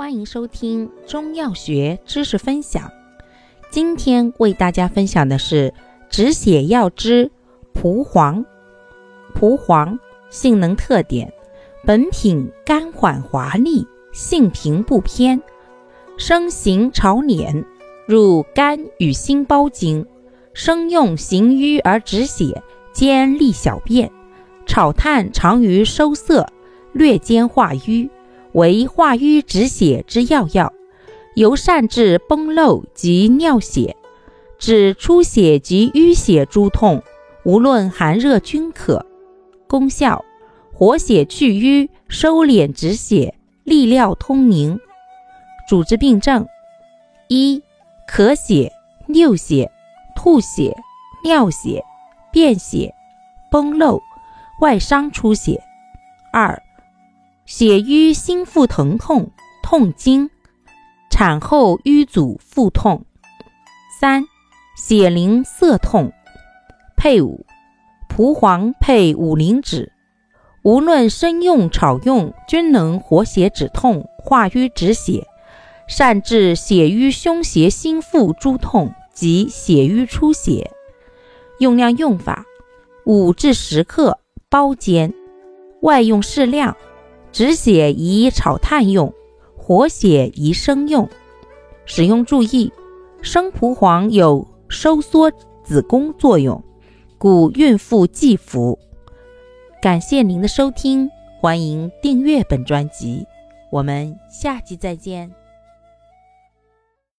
欢迎收听中药学知识分享。今天为大家分享的是止血药之蒲黄。蒲黄性能特点：本品甘缓滑利，性平不偏，生行潮黏，入肝与心包经，生用行瘀而止血，兼利小便。炒炭常于收涩，略兼化瘀。为化瘀止血之要药，尤善治崩漏及尿血，治出血及淤血诸痛，无论寒热均可。功效：活血去瘀，收敛止血，利尿通凝。主治病症：一、咳血、尿血、吐血、尿血、便血、崩漏、外伤出血；二、血瘀心腹疼痛、痛经，产后瘀阻腹痛；三、血淋涩痛。配伍：蒲黄配五灵脂，无论生用、炒用，均能活血止痛、化瘀止血，善治血瘀胸胁心腹诸痛及血瘀出血。用量用法：五至十克，包煎，外用适量。止血宜炒炭用，活血宜生用。使用注意：生蒲黄有收缩子宫作用，故孕妇忌服。感谢您的收听，欢迎订阅本专辑，我们下期再见。